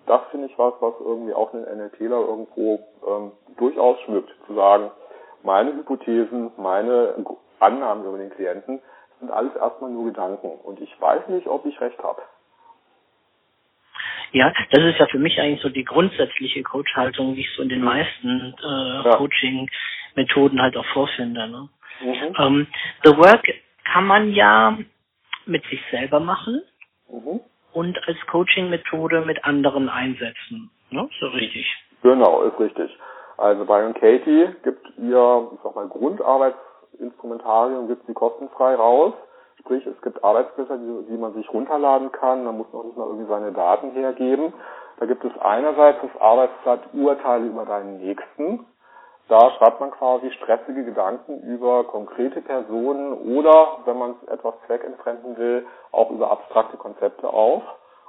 Speaker 5: das finde ich was, was irgendwie auch einen NLPler irgendwo ähm, durchaus schmückt, zu sagen, meine Hypothesen, meine Annahmen über den Klienten sind alles erstmal nur Gedanken und ich weiß nicht, ob ich recht habe.
Speaker 4: Ja, das ist ja für mich eigentlich so die grundsätzliche Coach-Haltung, wie ich so in den meisten äh,
Speaker 5: Ja.
Speaker 4: Coaching-Methoden halt auch vorfinde. Ne?
Speaker 5: Mhm.
Speaker 4: Ähm, The Work kann man ja mit sich selber machen
Speaker 5: Mhm.
Speaker 4: Und als Coaching-Methode mit anderen einsetzen. Ne? So richtig.
Speaker 5: Genau, ist richtig. Also Byron Katie gibt ihr, ich sag mal, Grundarbeitsinstrumentarium, gibt sie kostenfrei raus. Sprich, es gibt Arbeitsblätter, die, die man sich runterladen kann. Man muss noch nicht mal irgendwie seine Daten hergeben. Da gibt es einerseits das Arbeitsblatt Urteile über deinen Nächsten. Da schreibt man quasi stressige Gedanken über konkrete Personen oder, wenn man es etwas zweckentfremden will, auch über abstrakte Konzepte auf.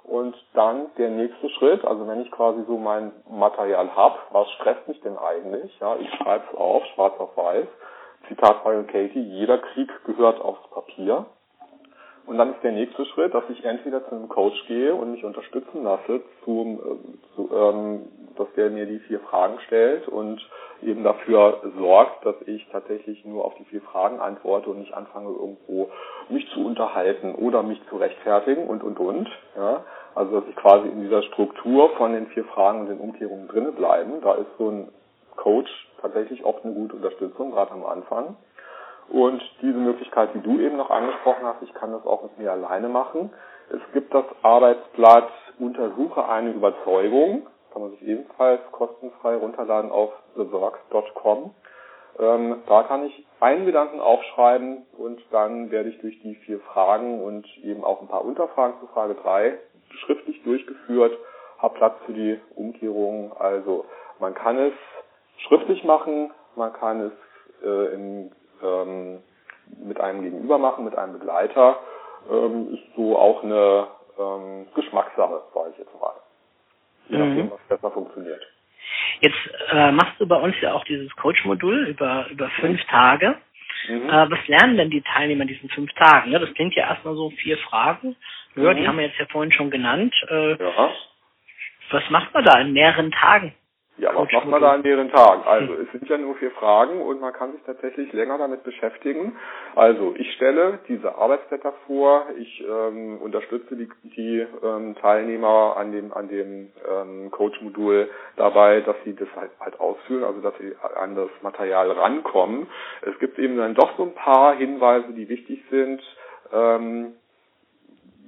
Speaker 5: Und dann der nächste Schritt, also wenn ich quasi so mein Material habe, was stresst mich denn eigentlich? Ja, ich schreibe es auf, schwarz auf weiß. Zitat Byron Katie, jeder Krieg gehört aufs Papier. Und dann ist der nächste Schritt, dass ich entweder zu einem Coach gehe und mich unterstützen lasse, zum, äh, zu, ähm, dass der mir die vier Fragen stellt und eben dafür sorgt, dass ich tatsächlich nur auf die vier Fragen antworte und nicht anfange irgendwo mich zu unterhalten oder mich zu rechtfertigen und und und. Ja. Also dass ich quasi in dieser Struktur von den vier Fragen und den Umkehrungen drinnen bleiben. Da ist so ein Coach tatsächlich oft eine gute Unterstützung, gerade am Anfang. Und diese Möglichkeit, die du eben noch angesprochen hast, ich kann das auch mit mir alleine machen. Es gibt das Arbeitsblatt Untersuche eine Überzeugung. Kann man sich ebenfalls kostenfrei runterladen auf thework.com. Ähm, da kann ich einen Gedanken aufschreiben und dann werde ich durch die vier Fragen und eben auch ein paar Unterfragen zu Frage 3 schriftlich durchgeführt, habe Platz für die Umkehrung. Also man kann es schriftlich machen, man kann es äh, im ähm, mit einem Gegenüber machen, mit einem Begleiter, ähm, ist so auch eine ähm, Geschmackssache, sage ich jetzt mal. Je mhm. nachdem, was besser funktioniert.
Speaker 4: Jetzt äh, machst du bei uns ja auch dieses Coach-Modul über, über fünf Tage. Mhm. Äh, was lernen denn die Teilnehmer in diesen fünf Tagen? Ja, das klingt ja erstmal so vier Fragen. Ja, mhm. die haben wir jetzt ja vorhin schon genannt. Äh, ja. Was macht man da in mehreren Tagen?
Speaker 5: Ja, was macht man da an mehreren Tagen? Also, es sind ja nur vier Fragen und man kann sich tatsächlich länger damit beschäftigen. Also, ich stelle diese Arbeitsblätter vor, ich ähm, unterstütze die, die ähm, Teilnehmer an dem, an dem ähm, Coach-Modul dabei, dass sie das halt, halt ausführen, also dass sie an das Material rankommen. Es gibt eben dann doch so ein paar Hinweise, die wichtig sind. Ähm,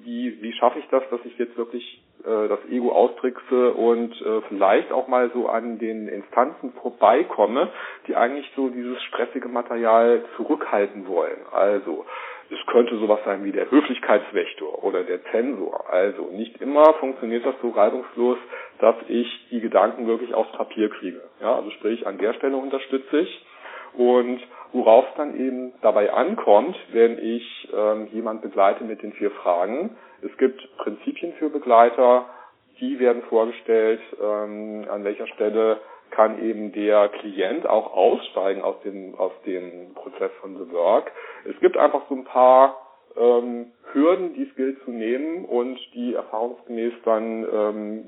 Speaker 5: wie, wie schaffe ich das, dass ich jetzt wirklich äh, das Ego austrickse und äh, vielleicht auch mal so an den Instanzen vorbeikomme, die eigentlich so dieses stressige Material zurückhalten wollen. Also es könnte sowas sein wie der Höflichkeitswächter oder der Zensor. Also nicht immer funktioniert das so reibungslos, dass ich die Gedanken wirklich aufs Papier kriege. Ja, also sprich, an der Stelle unterstütze ich. Und worauf es dann eben dabei ankommt, wenn ich ähm, jemand begleite mit den vier Fragen, es gibt Prinzipien für Begleiter, die werden vorgestellt, ähm, an welcher Stelle kann eben der Klient auch aussteigen aus dem, aus dem Prozess von The Work. Es gibt einfach so ein paar ähm, Hürden, die es gilt zu nehmen und die erfahrungsgemäß dann ähm,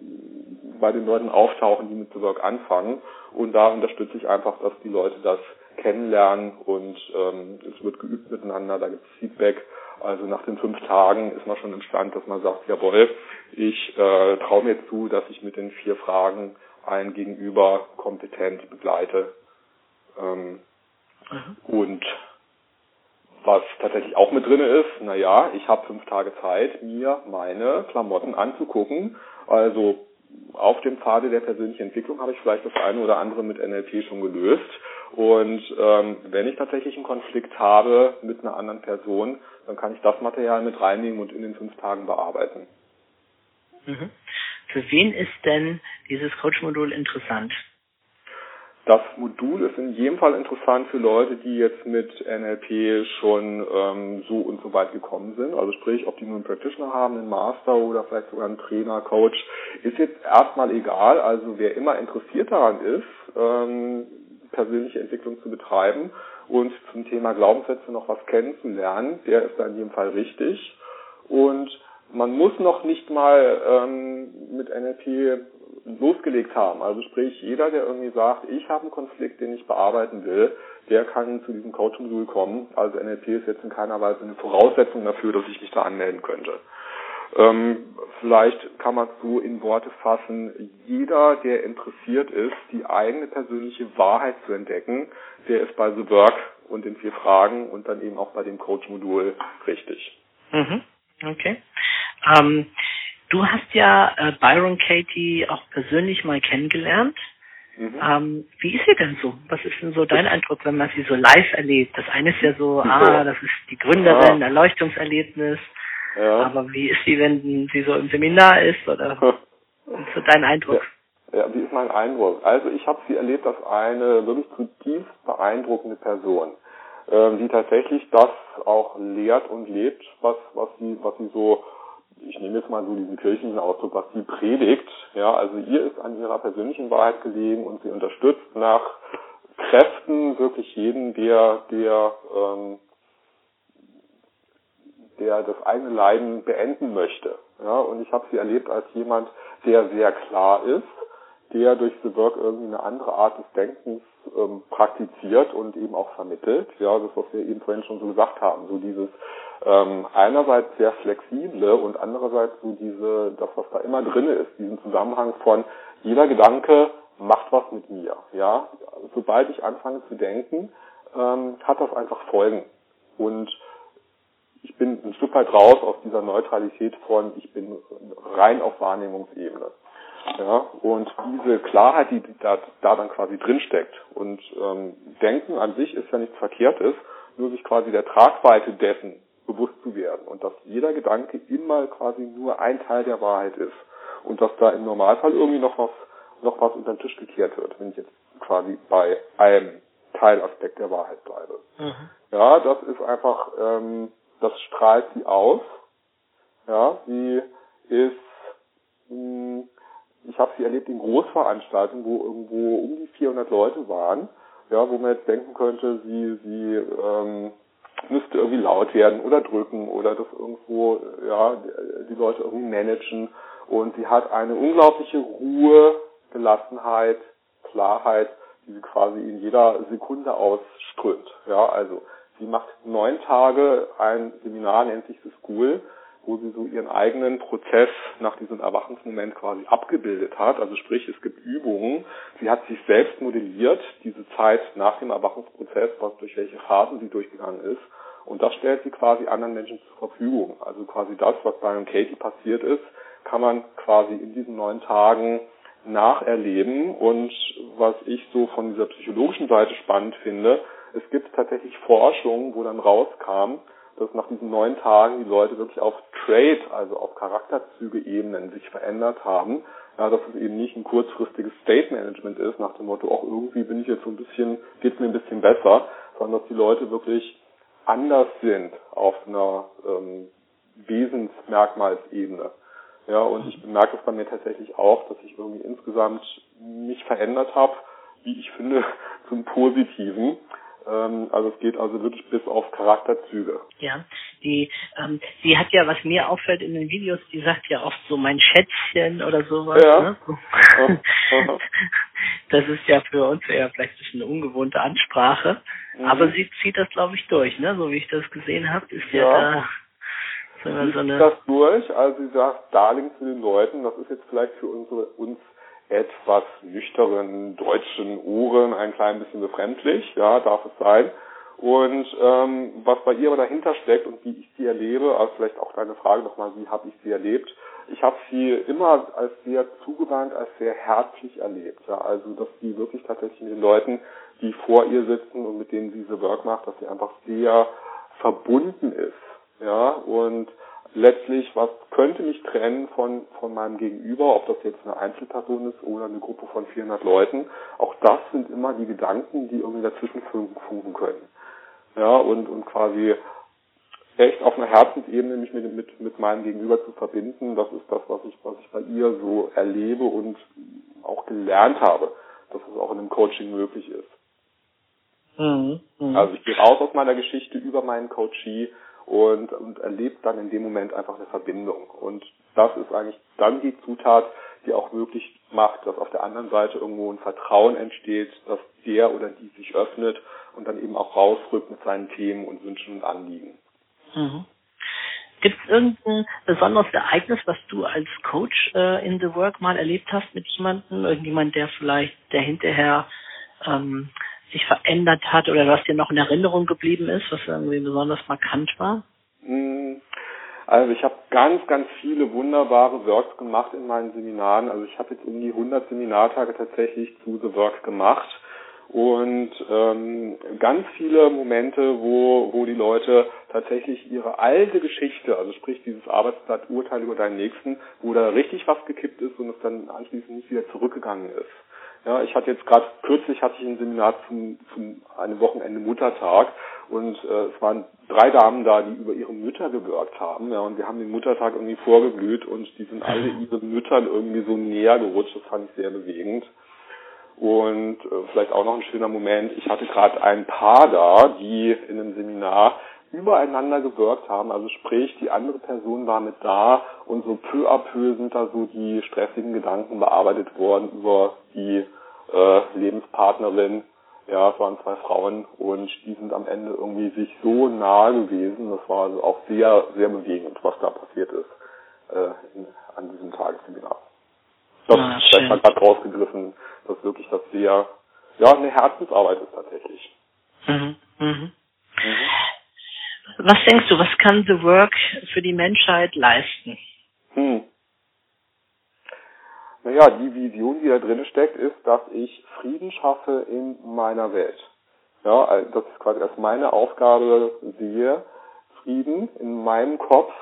Speaker 5: bei den Leuten auftauchen, die mit The Work anfangen. Und da unterstütze ich einfach, dass die Leute das kennenlernen und ähm, es wird geübt miteinander, da gibt es Feedback also nach den fünf Tagen ist man schon im Stand, dass man sagt, jawohl, ich äh, traue mir zu, dass ich mit den vier Fragen ein Gegenüber kompetent begleite. Ähm, mhm. Und was tatsächlich auch mit drinne ist, naja, ich habe fünf Tage Zeit, mir meine Klamotten anzugucken. Also auf dem Pfade der persönlichen Entwicklung habe ich vielleicht das eine oder andere mit NLP schon gelöst. Und ähm, wenn ich tatsächlich einen Konflikt habe mit einer anderen Person, dann kann ich das Material mit reinnehmen und in den fünf Tagen bearbeiten.
Speaker 4: Mhm. Für wen ist denn dieses Coach-Modul interessant?
Speaker 5: Das Modul ist in jedem Fall interessant für Leute, die jetzt mit NLP schon ähm, so und so weit gekommen sind. Also sprich, ob die nur einen Practitioner haben, einen Master oder vielleicht sogar einen Trainer, Coach, ist jetzt erstmal egal. Also wer immer interessiert daran ist, ähm, persönliche Entwicklung zu betreiben und zum Thema Glaubenssätze noch was kennenzulernen, der ist da in jedem Fall richtig. Und man muss noch nicht mal ähm, mit NLP losgelegt haben. Also sprich, jeder, der irgendwie sagt, ich habe einen Konflikt, den ich bearbeiten will, der kann zu diesem Coaching-Modul kommen. Also NLP ist jetzt in keiner Weise eine Voraussetzung dafür, dass ich mich da anmelden könnte. Ähm, vielleicht kann man es so in Worte fassen, jeder, der interessiert ist, die eigene persönliche Wahrheit zu entdecken, der ist bei The Work und den vier Fragen und dann eben auch bei dem Coach-Modul richtig.
Speaker 4: Mhm. Okay. Ähm, du hast ja äh, Byron Katie auch persönlich mal kennengelernt. Mhm. Ähm, wie ist sie denn so? Was ist denn so dein Eindruck, wenn man sie so live erlebt? Das eine ist ja so, ah, das ist die Gründerin, ja. Erleuchtungserlebnis. Ja. Aber wie ist sie, wenn sie so im Seminar ist? Oder so dein Eindruck?
Speaker 5: Ja. ja, wie ist mein Eindruck? Also ich habe sie erlebt als eine wirklich zutiefst beeindruckende Person, ähm, die tatsächlich das auch lehrt und lebt, was, was sie, was sie so ich nehme jetzt mal so diesen kirchlichen Ausdruck, was sie predigt, ja, also ihr ist an ihrer persönlichen Wahrheit gelegen und sie unterstützt nach Kräften wirklich jeden, der, der, ähm, der das eigene Leiden beenden möchte. Ja, und ich habe sie erlebt als jemand, der sehr klar ist, der durch The Work irgendwie eine andere Art des Denkens ähm, praktiziert und eben auch vermittelt. Ja, das, was wir eben vorhin schon so gesagt haben, so dieses ähm, einerseits sehr flexible und andererseits so diese, das, was da immer drin ist, diesen Zusammenhang von jeder Gedanke macht was mit mir. Ja, sobald ich anfange zu denken, ähm, hat das einfach Folgen. Und ich bin ein Stück weit raus aus dieser Neutralität von, ich bin rein auf Wahrnehmungsebene. Ja, und diese Klarheit, die da, da dann quasi drinsteckt und ähm, Denken an sich ist ja nichts Verkehrtes, nur sich quasi der Tragweite dessen bewusst zu werden und dass jeder Gedanke immer quasi nur ein Teil der Wahrheit ist und dass da im Normalfall irgendwie noch was noch was unter den Tisch gekehrt wird, wenn ich jetzt quasi bei einem Teilaspekt der Wahrheit bleibe. Mhm. Ja, das ist einfach, ähm, das strahlt sie aus. Ja, sie ist, mh, hm, ich habe sie erlebt in Großveranstaltungen, wo irgendwo um die 400 Leute waren, ja, wo man jetzt denken könnte, sie, sie ähm, müsste irgendwie laut werden oder drücken oder das irgendwo, ja, die Leute irgendwie managen. Und sie hat eine unglaubliche Ruhe, Gelassenheit, Klarheit, die sie quasi in jeder Sekunde ausströmt. Ja, also sie macht neun Tage ein Seminar, nennt sich The School, wo sie so ihren eigenen Prozess nach diesem Erwachensmoment quasi abgebildet hat. Also sprich, es gibt Übungen. Sie hat sich selbst modelliert, diese Zeit nach dem Erwachungsprozess, was durch welche Phasen sie durchgegangen ist. Und das stellt sie quasi anderen Menschen zur Verfügung. Also quasi das, was bei Katie passiert ist, kann man quasi in diesen neun Tagen nacherleben. Und was ich so von dieser psychologischen Seite spannend finde, es gibt tatsächlich Forschung, wo dann rauskam, dass nach diesen neun Tagen die Leute wirklich auf Trade, also auf Charakterzüge-Ebenen sich verändert haben. Ja, dass es eben nicht ein kurzfristiges State Management ist, nach dem Motto, auch irgendwie bin ich jetzt so ein bisschen, geht's mir ein bisschen besser, sondern dass die Leute wirklich anders sind auf einer ähm, Wesensmerkmalsebene. Ja, und ich bemerke es bei mir tatsächlich auch, dass ich irgendwie insgesamt mich verändert habe, wie ich finde, zum Positiven. Ähm, also es geht also wirklich bis auf Charakterzüge.
Speaker 4: Ja, die, ähm, die hat ja, was mir auffällt in den Videos, die sagt ja oft so mein Schätzchen oder sowas. Ja. Ne? das ist ja für uns eher vielleicht eine ungewohnte Ansprache. Mhm. Aber sie zieht das, glaube ich, durch, ne? So wie ich das gesehen habe, ist ja, ja da
Speaker 5: so eine, das durch, also sie sagt Darling zu den Leuten, das ist jetzt vielleicht für unsere uns etwas nüchteren deutschen Ohren ein klein bisschen befremdlich, ja, darf es sein. Und ähm, was bei ihr aber dahinter steckt und wie ich sie erlebe, also vielleicht auch deine Frage nochmal, wie habe ich sie erlebt? Ich habe sie immer als sehr zugewandt, als sehr herzlich erlebt. Ja, also dass sie wirklich tatsächlich mit den Leuten, die vor ihr sitzen und mit denen sie diese Work macht, dass sie einfach sehr verbunden ist. Ja, und letztlich, was könnte mich trennen von, von meinem Gegenüber, ob das jetzt eine Einzelperson ist oder eine Gruppe von 400 Leuten. Auch das sind immer die Gedanken, die irgendwie dazwischen funken können. Ja, und, und quasi echt auf einer Herzensebene mich mit, mit, mit meinem Gegenüber zu verbinden, das ist das, was ich, was ich bei ihr so erlebe und auch gelernt habe, dass es auch in einem Coaching möglich ist. Mhm, mh. Also ich gehe raus aus meiner Geschichte über meinen Coachee und, und erlebt dann in dem Moment einfach eine Verbindung. Und das ist eigentlich dann die Zutat, die auch möglich macht, dass auf der anderen Seite irgendwo ein Vertrauen entsteht, dass der oder die sich öffnet und dann eben auch rausrückt mit seinen Themen und Wünschen und Anliegen.
Speaker 4: Mhm. Gibt es irgendein besonderes Ereignis, was du als Coach äh, in The Work mal erlebt hast mit jemandem? Irgendjemand, der vielleicht, der hinterher ähm, sich verändert hat oder was dir noch in Erinnerung geblieben ist, was irgendwie besonders markant war?
Speaker 5: Hm, Also ich habe ganz, ganz viele wunderbare Works gemacht in meinen Seminaren. Also ich habe jetzt um die 100 Seminartage tatsächlich zu The Work gemacht und ähm, ganz viele Momente, wo, wo die Leute tatsächlich ihre alte Geschichte, also sprich dieses Arbeitsblatt Urteil über deinen Nächsten, wo da richtig was gekippt ist und es dann anschließend nicht wieder zurückgegangen ist. Ja, ich hatte jetzt gerade kürzlich hatte ich ein Seminar zum, zum einem Wochenende Muttertag und äh, es waren drei Damen da, die über ihre Mütter gewirkt haben, ja, und wir haben den Muttertag irgendwie vorgeblüht und die sind alle ihren Müttern irgendwie so näher gerutscht, das fand ich sehr bewegend. Und äh, vielleicht auch noch ein schöner Moment, ich hatte gerade ein Paar da, die in einem Seminar übereinander gewirkt haben, also sprich, die andere Person war mit da und so peu à peu sind da so die stressigen Gedanken bearbeitet worden über die äh, Lebenspartnerin. Ja, es waren zwei Frauen und die sind am Ende irgendwie sich so nahe gewesen. Das war also auch sehr, sehr bewegend, was da passiert ist äh, in, an diesem Tagesseminar. Das ah, ist vielleicht mal gerade rausgegriffen, dass wirklich das sehr, ja, eine Herzensarbeit ist tatsächlich.
Speaker 4: Mhm. Mhm. Mhm. Was denkst du, was kann The Work für die Menschheit leisten? Hm.
Speaker 5: Naja, die Vision, die da drin steckt, ist, dass ich Frieden schaffe in meiner Welt. Ja, also das ist quasi als meine Aufgabe sehe, Frieden in meinem Kopf,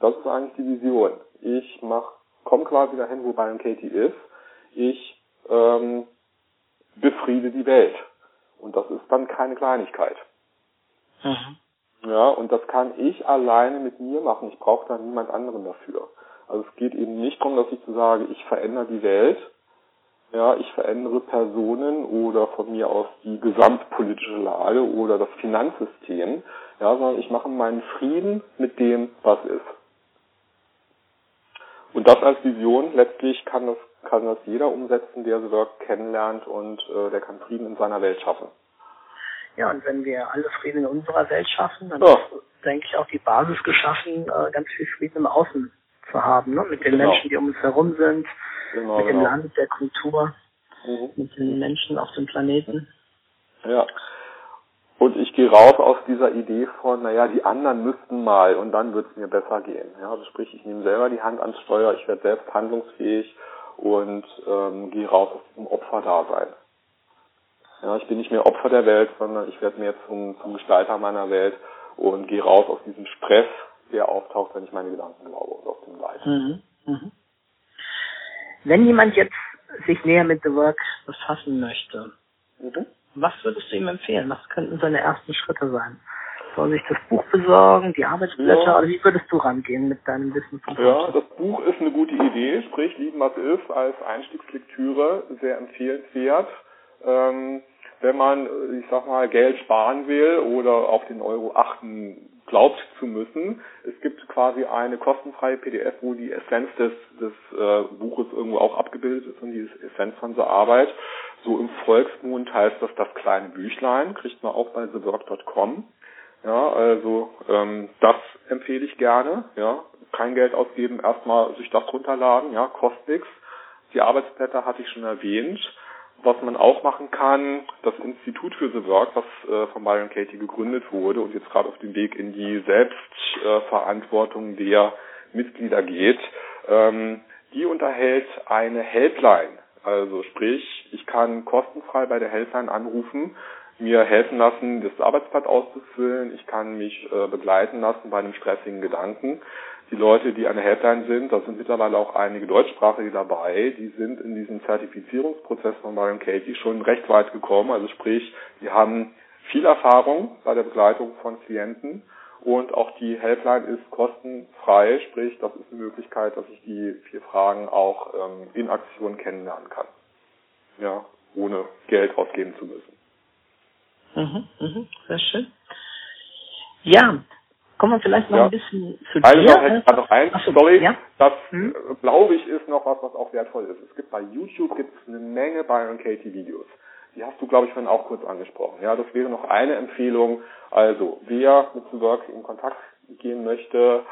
Speaker 5: das ist eigentlich die Vision. Ich mach, komme quasi dahin, wo Byron Katie ist. Ich ähm, befriede die Welt. Und das ist dann keine Kleinigkeit. Mhm. Ja, und das kann ich alleine mit mir machen. Ich brauche da niemand anderen dafür. Also es geht eben nicht darum, dass ich zu sage, ich verändere die Welt, ja, ich verändere Personen oder von mir aus die gesamtpolitische Lage oder das Finanzsystem, ja, sondern ich mache meinen Frieden mit dem, was ist. Und das als Vision, letztlich kann das, kann das jeder umsetzen, der The Work kennenlernt und äh, der kann Frieden in seiner Welt schaffen.
Speaker 4: Ja, und wenn wir alle Frieden in unserer Welt schaffen, dann ja. ist, denke ich, auch die Basis geschaffen, äh, ganz viel Frieden im Außen zu haben, ne? mit den genau. Menschen, die um uns herum sind, genau, mit genau. dem Land, der Kultur, mhm. mit den Menschen auf dem Planeten.
Speaker 5: Ja. Und ich gehe raus aus dieser Idee von, naja, die anderen müssten mal und dann wird es mir besser gehen. Ja, also sprich, ich nehme selber die Hand ans Steuer, ich werde selbst handlungsfähig und ähm, gehe raus aus diesem Opferdasein. Ja, ich bin nicht mehr Opfer der Welt, sondern ich werde mehr zum, zum Gestalter meiner Welt und gehe raus aus diesem Stress, der auftaucht, wenn ich meine Gedanken glaube und auf dem Leid. Mhm. Mhm.
Speaker 4: Wenn jemand jetzt sich näher mit The Work befassen möchte, mhm. was würdest du ihm empfehlen? Was könnten seine ersten Schritte sein? Soll sich das Buch besorgen, die Arbeitsblätter, ja. oder wie würdest du rangehen mit deinem Wissen
Speaker 5: Ja, das Buch ist eine gute Idee, sprich Lieben, was ist, als Einstiegslektüre sehr empfehlenswert. Ähm, wenn man, ich sag mal, Geld sparen will oder auf den Euro achten glaubt zu müssen. Es gibt quasi eine kostenfreie PDF, wo die Essenz des, des äh, Buches irgendwo auch abgebildet ist und die Essenz von der Arbeit. So im Volksmund heißt das das kleine Büchlein, kriegt man auch bei thework.com. Ja, also ähm, das empfehle ich gerne. Ja, kein Geld ausgeben, erstmal sich das runterladen. Ja, kostet nichts. Die Arbeitsblätter hatte ich schon erwähnt. Was man auch machen kann, das Institut für the Work, was äh, von Byron Katie gegründet wurde und jetzt gerade auf dem Weg in die Selbstverantwortung der Mitglieder geht, ähm, die unterhält eine Helpline. Also sprich, ich kann kostenfrei bei der Helpline anrufen, mir helfen lassen, das Arbeitsblatt auszufüllen, ich kann mich äh, begleiten lassen bei einem stressigen Gedanken die Leute, die an der Helpline sind, da sind mittlerweile auch einige Deutschsprachige dabei, die sind in diesem Zertifizierungsprozess von Marion Katie schon recht weit gekommen. Also sprich, die haben viel Erfahrung bei der Begleitung von Klienten und auch die Helpline ist kostenfrei, sprich, das ist eine Möglichkeit, dass ich die vier Fragen auch ähm, in Aktion kennenlernen kann. Ja, ohne Geld ausgeben zu müssen.
Speaker 4: Mhm, mhm, sehr schön. Ja, Kommen wir vielleicht noch ja. ein bisschen zu
Speaker 5: dir. Also noch, noch eins, so, sorry, ja? das hm? glaube ich ist noch was, was auch wertvoll ist. Es gibt bei YouTube gibt's eine Menge Byron Katie Videos. Die hast du, glaube ich, vorhin auch kurz angesprochen. Ja, das wäre noch eine Empfehlung. Also, wer mit The Work in Kontakt gehen möchte,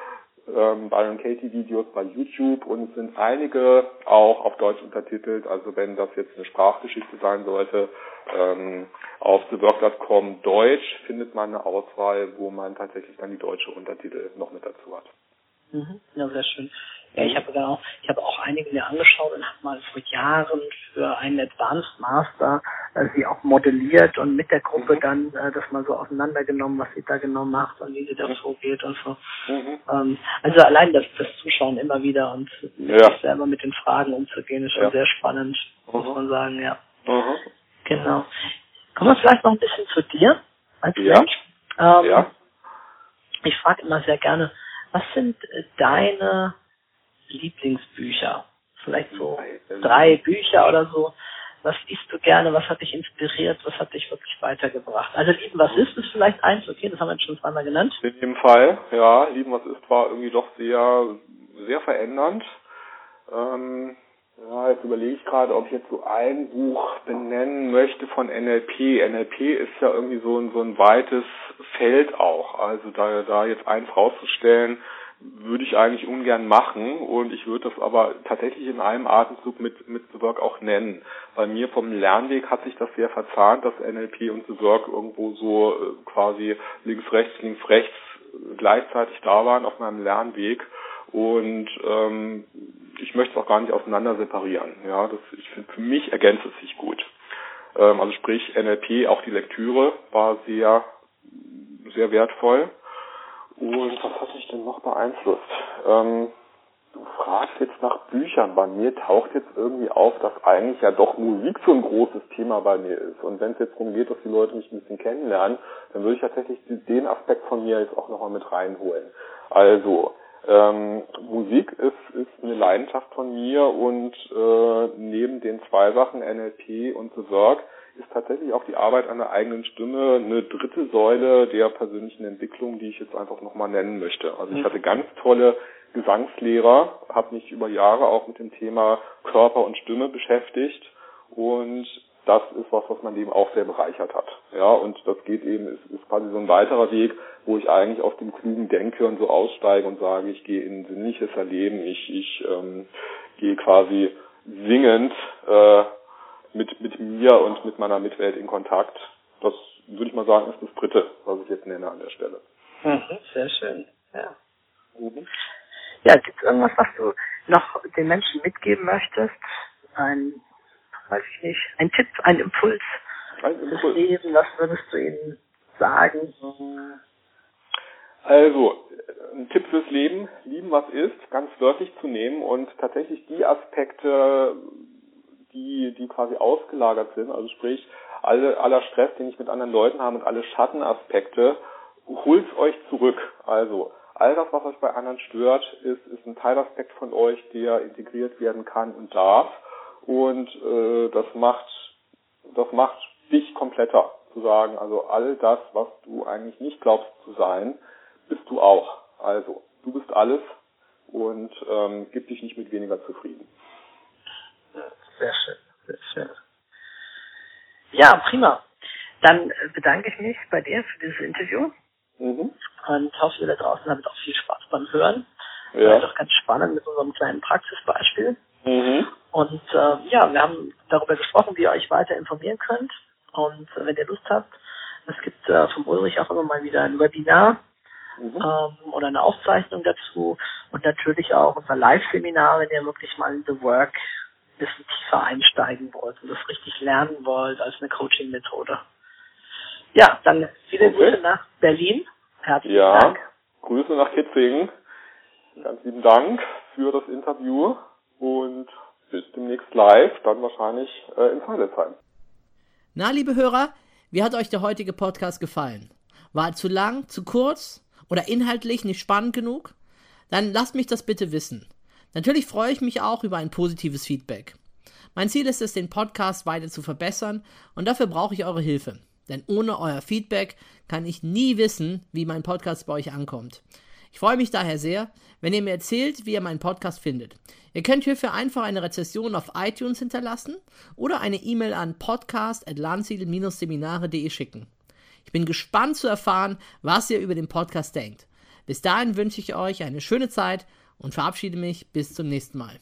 Speaker 5: ähm, Byron Katie Videos bei YouTube und es sind einige auch auf Deutsch untertitelt. Also wenn das jetzt eine Sprachgeschichte sein sollte, ähm, auf thework.com Deutsch findet man eine Auswahl, wo man tatsächlich dann die deutsche Untertitel noch mit dazu hat.
Speaker 4: Mhm. Ja, sehr schön. Ja, ich habe genau, ich habe auch einige mir angeschaut und habe mal vor Jahren für einen Advanced Master äh, sie auch modelliert und mit der Gruppe
Speaker 5: Mhm.
Speaker 4: dann äh, das mal so auseinandergenommen, was sie da genau macht und wie sie da
Speaker 5: Mhm.
Speaker 4: vorgeht und so.
Speaker 5: Mhm.
Speaker 4: Ähm, also allein das, das Zuschauen immer wieder und
Speaker 5: Ja.
Speaker 4: sich selber mit den Fragen umzugehen, ist schon
Speaker 5: Ja.
Speaker 4: sehr spannend, muss
Speaker 5: Mhm.
Speaker 4: man sagen, ja. Genau. Kommen wir vielleicht noch ein bisschen zu dir als
Speaker 5: Ja.
Speaker 4: Mensch. Ähm,
Speaker 5: Ja.
Speaker 4: Ich frage immer sehr gerne, was sind äh, deine Lieblingsbücher? Vielleicht so drei Bücher oder so. Was liest du gerne? Was hat dich inspiriert? Was hat dich wirklich weitergebracht? Also lieben, was ist es vielleicht eins? Okay, das haben wir jetzt schon zweimal genannt.
Speaker 5: In dem Fall, ja, Lieben, was ist, war irgendwie doch sehr, sehr verändernd. Ähm, ja, jetzt überlege ich gerade, ob ich jetzt so ein Buch benennen möchte von NLP. NLP ist ja irgendwie so ein, so ein weites Feld auch. Also da, da jetzt eins rauszustellen, würde ich eigentlich ungern machen und ich würde das aber tatsächlich in einem Atemzug mit, mit The Work auch nennen. Bei mir vom Lernweg hat sich das sehr verzahnt, dass NLP und The Work irgendwo so äh, quasi links, rechts, links, rechts gleichzeitig da waren auf meinem Lernweg und ähm, ich möchte es auch gar nicht auseinander separieren. Ja, das, ich finde, für mich ergänzt es sich gut. Ähm, also sprich NLP, auch die Lektüre war sehr, sehr wertvoll. Und was hat mich denn noch beeinflusst? Ähm, du fragst jetzt nach Büchern. Bei mir taucht jetzt irgendwie auf, dass eigentlich ja doch Musik so ein großes Thema bei mir ist. Und wenn es jetzt darum geht, dass die Leute mich ein bisschen kennenlernen, dann würde ich tatsächlich den Aspekt von mir jetzt auch nochmal mit reinholen. Also, ähm, Musik ist, ist eine Leidenschaft von mir und äh, neben den zwei Sachen NLP und The Work ist tatsächlich auch die Arbeit an der eigenen Stimme eine dritte Säule der persönlichen Entwicklung, die ich jetzt einfach nochmal nennen möchte. Also ich hatte ganz tolle Gesangslehrer, habe mich über Jahre auch mit dem Thema Körper und Stimme beschäftigt und das ist was, was mein Leben auch sehr bereichert hat. Ja, und das geht eben, ist, ist quasi so ein weiterer Weg, wo ich eigentlich aus dem klugen Denkhirn so aussteige und sage, ich gehe in ein sinnliches Erleben, ich, ich ähm, gehe quasi singend äh, mit, mit mir und mit meiner Mitwelt in Kontakt. Das würde ich mal sagen, ist das dritte, was ich jetzt nenne an der Stelle.
Speaker 4: Mhm, sehr schön. Ja.
Speaker 5: Mhm.
Speaker 4: Ja, gibt es irgendwas, was du noch den Menschen mitgeben möchtest? Ein, weiß ich nicht, ein Tipp, ein Impuls
Speaker 5: Ein
Speaker 4: fürs
Speaker 5: Impuls.
Speaker 4: Leben, was würdest du ihnen sagen?
Speaker 5: Also, ein Tipp fürs Leben, lieben was ist, ganz wörtlich zu nehmen und tatsächlich die Aspekte, die, die quasi ausgelagert sind, also sprich, alle, aller Stress, den ich mit anderen Leuten habe und alle Schattenaspekte, holt's euch zurück. Also, all das, was euch bei anderen stört, ist, ist ein Teilaspekt von euch, der integriert werden kann und darf. Und äh, das macht, das macht dich kompletter, zu sagen, also all das, was du eigentlich nicht glaubst zu sein, bist du auch. Also, du bist alles und ähm, gib dich nicht mit weniger zufrieden.
Speaker 4: Sehr schön, sehr schön. Ja, prima. Dann äh, bedanke ich mich bei dir für dieses Interview
Speaker 5: Mhm.
Speaker 4: und hoffe, ihr da draußen habt auch viel Spaß beim Hören.
Speaker 5: Ja.
Speaker 4: War doch ganz spannend mit unserem kleinen Praxisbeispiel.
Speaker 5: Mhm.
Speaker 4: Und äh, ja, wir haben darüber gesprochen, wie ihr euch weiter informieren könnt. Und äh, wenn ihr Lust habt, es gibt äh, vom Ulrich auch immer mal wieder ein Webinar
Speaker 5: Mhm.
Speaker 4: ähm, oder eine Aufzeichnung dazu und natürlich auch unser Live-Seminar, wenn ihr wirklich mal in The Work ein bisschen tiefer einsteigen wollt und das richtig lernen wollt als eine Coaching-Methode. Ja, dann viele
Speaker 5: Okay.
Speaker 4: Grüße nach Berlin. Herzlichen
Speaker 5: Ja,
Speaker 4: Dank.
Speaker 5: Grüße nach Kitzingen. Ganz lieben Dank für das Interview und bis demnächst live, dann wahrscheinlich äh, in Feindesheim.
Speaker 6: Na, liebe Hörer, wie hat euch der heutige Podcast gefallen? War er zu lang, zu kurz oder inhaltlich nicht spannend genug? Dann lasst mich das bitte wissen. Natürlich freue ich mich auch über ein positives Feedback. Mein Ziel ist es, den Podcast weiter zu verbessern und dafür brauche ich eure Hilfe. Denn ohne euer Feedback kann ich nie wissen, wie mein Podcast bei euch ankommt. Ich freue mich daher sehr, wenn ihr mir erzählt, wie ihr meinen Podcast findet. Ihr könnt hierfür einfach eine Rezession auf iTunes hinterlassen oder eine E-Mail an podcast.landsiedel-seminare.de schicken. Ich bin gespannt zu erfahren, was ihr über den Podcast denkt. Bis dahin wünsche ich euch eine schöne Zeit und verabschiede mich bis zum nächsten Mal.